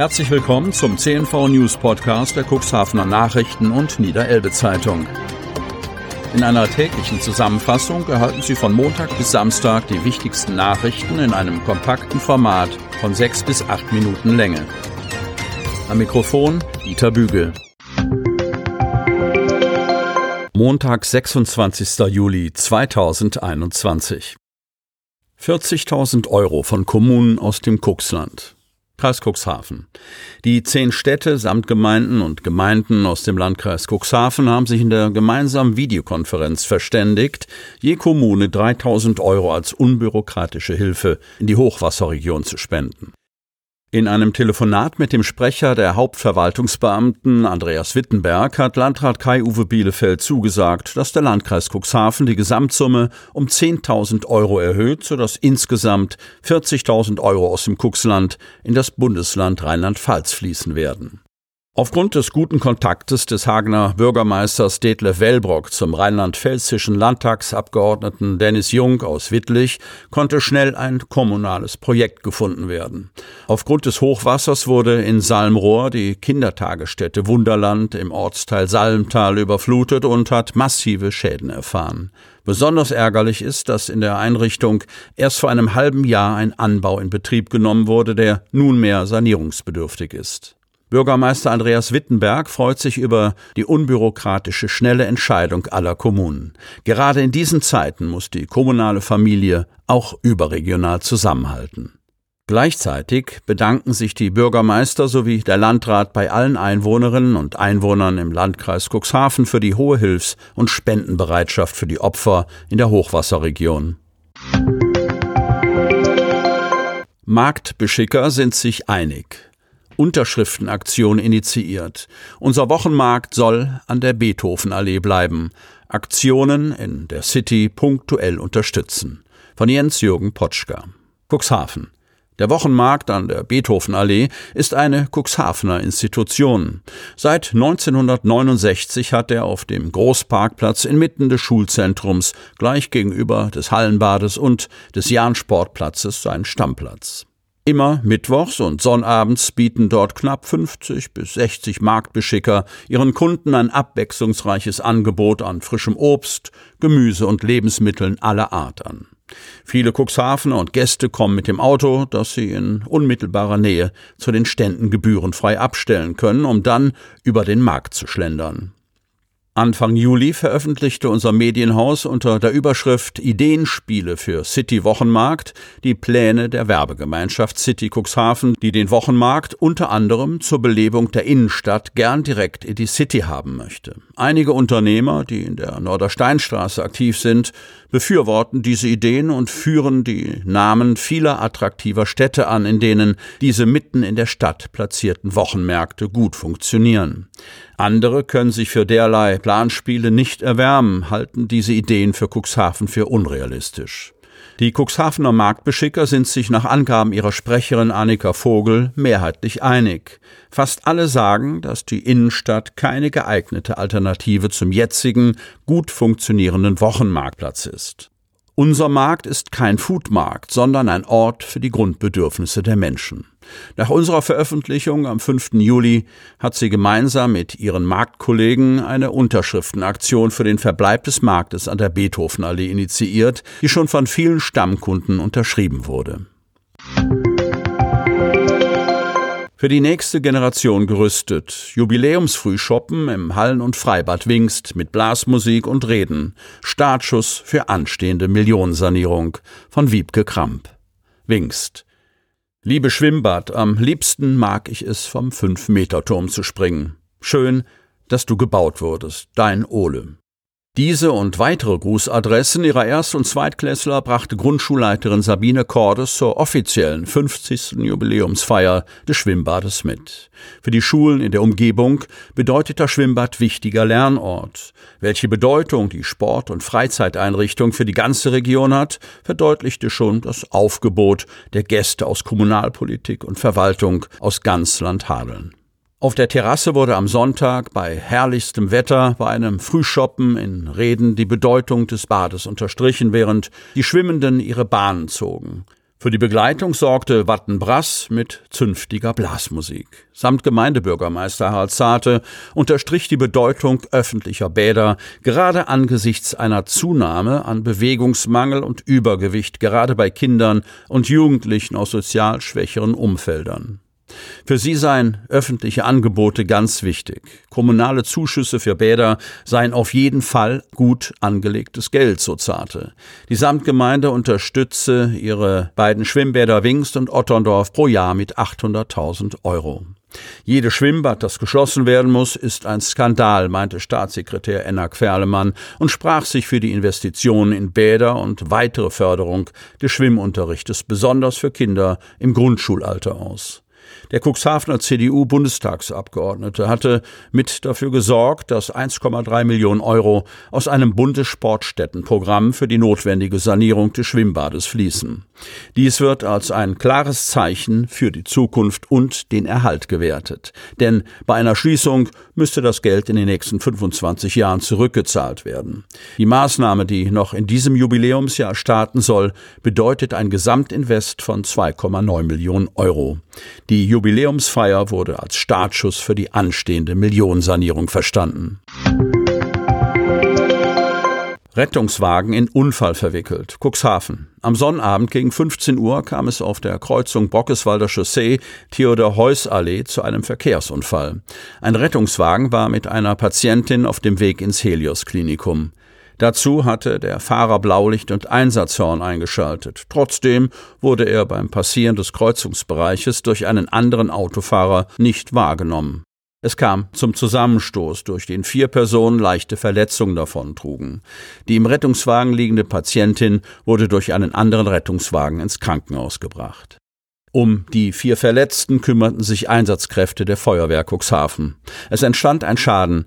Herzlich willkommen zum CNV News Podcast der Cuxhavener Nachrichten und Niederelbe Zeitung. In einer täglichen Zusammenfassung erhalten Sie von Montag bis Samstag die wichtigsten Nachrichten in einem kompakten Format von sechs bis acht Minuten Länge. Am Mikrofon Dieter Bügel. Montag, 26. Juli 2021. 40.000 Euro von Kommunen aus dem Cuxland. Kreis Cuxhaven. Die zehn Städte samt Gemeinden und Gemeinden aus dem Landkreis Cuxhaven haben sich in der gemeinsamen Videokonferenz verständigt, je Kommune 3000 Euro als unbürokratische Hilfe in die Hochwasserregion zu spenden. In einem Telefonat mit dem Sprecher der Hauptverwaltungsbeamten Andreas Wittenberg hat Landrat Kai-Uwe Bielefeld zugesagt, dass der Landkreis Cuxhaven die Gesamtsumme um 10.000 Euro erhöht, sodass insgesamt 40.000 Euro aus dem Cuxland in das Bundesland Rheinland-Pfalz fließen werden. Aufgrund des guten Kontaktes des Hagener Bürgermeisters Detlef Wellbrock zum rheinland-pfälzischen Landtagsabgeordneten Dennis Jung aus Wittlich konnte schnell ein kommunales Projekt gefunden werden. Aufgrund des Hochwassers wurde in Salmrohr die Kindertagesstätte Wunderland im Ortsteil Salmtal überflutet und hat massive Schäden erfahren. Besonders ärgerlich ist, dass in der Einrichtung erst vor einem halben Jahr ein Anbau in Betrieb genommen wurde, der nunmehr sanierungsbedürftig ist. Bürgermeister Andreas Wittenberg freut sich über die unbürokratische, schnelle Entscheidung aller Kommunen. Gerade in diesen Zeiten muss die kommunale Familie auch überregional zusammenhalten. Gleichzeitig bedanken sich die Bürgermeister sowie der Landrat bei allen Einwohnerinnen und Einwohnern im Landkreis Cuxhaven für die hohe Hilfs- und Spendenbereitschaft für die Opfer in der Hochwasserregion. Marktbeschicker sind sich einig. Unterschriftenaktion initiiert. Unser Wochenmarkt soll an der Beethovenallee bleiben. Aktionen in der City punktuell unterstützen. Von Jens-Jürgen Potschka. Cuxhaven. Der Wochenmarkt an der Beethovenallee ist eine Cuxhavener Institution. Seit 1969 hat er auf dem Großparkplatz inmitten des Schulzentrums gleich gegenüber des Hallenbades und des Jahnsportplatzes seinen Stammplatz. Immer mittwochs und sonnabends bieten dort knapp 50 bis 60 Marktbeschicker ihren Kunden ein abwechslungsreiches Angebot an frischem Obst, Gemüse und Lebensmitteln aller Art an. Viele Cuxhavener und Gäste kommen mit dem Auto, das sie in unmittelbarer Nähe zu den Ständen gebührenfrei abstellen können, um dann über den Markt zu schlendern. Anfang Juli veröffentlichte unser Medienhaus unter der Überschrift Ideenspiele für City Wochenmarkt die Pläne der Werbegemeinschaft City Cuxhaven, die den Wochenmarkt unter anderem zur Belebung der Innenstadt gern direkt in die City haben möchte. Einige Unternehmer, die in der Nordersteinstraße aktiv sind, befürworten diese Ideen und führen die Namen vieler attraktiver Städte an, in denen diese mitten in der Stadt platzierten Wochenmärkte gut funktionieren. Andere können sich für derlei Planspiele nicht erwärmen, halten diese Ideen für Cuxhaven für unrealistisch. Die Cuxhavener Marktbeschicker sind sich nach Angaben ihrer Sprecherin Annika Vogel mehrheitlich einig. Fast alle sagen, dass die Innenstadt keine geeignete Alternative zum jetzigen, gut funktionierenden Wochenmarktplatz ist. Unser Markt ist kein Foodmarkt, sondern ein Ort für die Grundbedürfnisse der Menschen. Nach unserer Veröffentlichung am 5. Juli hat sie gemeinsam mit ihren Marktkollegen eine Unterschriftenaktion für den Verbleib des Marktes an der Beethovenallee initiiert, die schon von vielen Stammkunden unterschrieben wurde. Für die nächste Generation gerüstet. Jubiläumsfrühshoppen im Hallen- und Freibad Wingst mit Blasmusik und Reden. Startschuss für anstehende Millionensanierung von Wiebke Kramp. Wingst. Liebe Schwimmbad, am liebsten mag ich es, vom Fünf-Meter-Turm zu springen. Schön, dass du gebaut wurdest, dein Ole. Diese und weitere Grußadressen ihrer Erst- und Zweitklässler brachte Grundschulleiterin Sabine Cordes zur offiziellen 50. Jubiläumsfeier des Schwimmbades mit. Für die Schulen in der Umgebung bedeutet das Schwimmbad wichtiger Lernort. Welche Bedeutung die Sport- und Freizeiteinrichtung für die ganze Region hat, verdeutlichte schon das Aufgebot der Gäste aus Kommunalpolitik und Verwaltung aus ganz Landhadeln. Auf der Terrasse wurde am Sonntag bei herrlichstem Wetter bei einem Frühschoppen in Reden die Bedeutung des Bades unterstrichen, während die Schwimmenden ihre Bahnen zogen. Für die Begleitung sorgte Wattenbrass mit zünftiger Blasmusik. Samt Gemeindebürgermeister Harald Zarte unterstrich die Bedeutung öffentlicher Bäder gerade angesichts einer Zunahme an Bewegungsmangel und Übergewicht gerade bei Kindern und Jugendlichen aus sozial schwächeren Umfeldern. Für sie seien öffentliche Angebote ganz wichtig. Kommunale Zuschüsse für Bäder seien auf jeden Fall gut angelegtes Geld, so Zarte. Die Samtgemeinde unterstütze ihre beiden Schwimmbäder Wingst und Otterndorf pro Jahr mit 800.000 Euro. Jedes Schwimmbad, das geschlossen werden muss, ist ein Skandal, meinte Staatssekretär Enna Querlemann und sprach sich für die Investitionen in Bäder und weitere Förderung des Schwimmunterrichtes, besonders für Kinder im Grundschulalter aus. Der Cuxhavener CDU-Bundestagsabgeordnete hatte mit dafür gesorgt, dass 1,3 Millionen Euro aus einem Bundessportstättenprogramm für die notwendige Sanierung des Schwimmbades fließen. Dies wird als ein klares Zeichen für die Zukunft und den Erhalt gewertet. Denn bei einer Schließung müsste das Geld in den nächsten 25 Jahren zurückgezahlt werden. Die Maßnahme, die noch in diesem Jubiläumsjahr starten soll, bedeutet ein Gesamtinvest von 2,9 Millionen Euro. Die Jubiläumsfeier wurde als Startschuss für die anstehende Millionensanierung verstanden. Rettungswagen in Unfall verwickelt. Cuxhaven. Am Sonnabend gegen 15 Uhr kam es auf der Kreuzung Bockeswalder Chaussee Theodor-Heuss-Allee zu einem Verkehrsunfall. Ein Rettungswagen war mit einer Patientin auf dem Weg ins Helios-Klinikum. Dazu hatte der Fahrer Blaulicht und Einsatzhorn eingeschaltet. Trotzdem wurde er beim Passieren des Kreuzungsbereiches durch einen anderen Autofahrer nicht wahrgenommen. Es kam zum Zusammenstoß, durch den vier Personen leichte Verletzungen davontrugen. Die im Rettungswagen liegende Patientin wurde durch einen anderen Rettungswagen ins Krankenhaus gebracht. Um die vier Verletzten kümmerten sich Einsatzkräfte der Feuerwehr Cuxhaven. Es entstand ein Schaden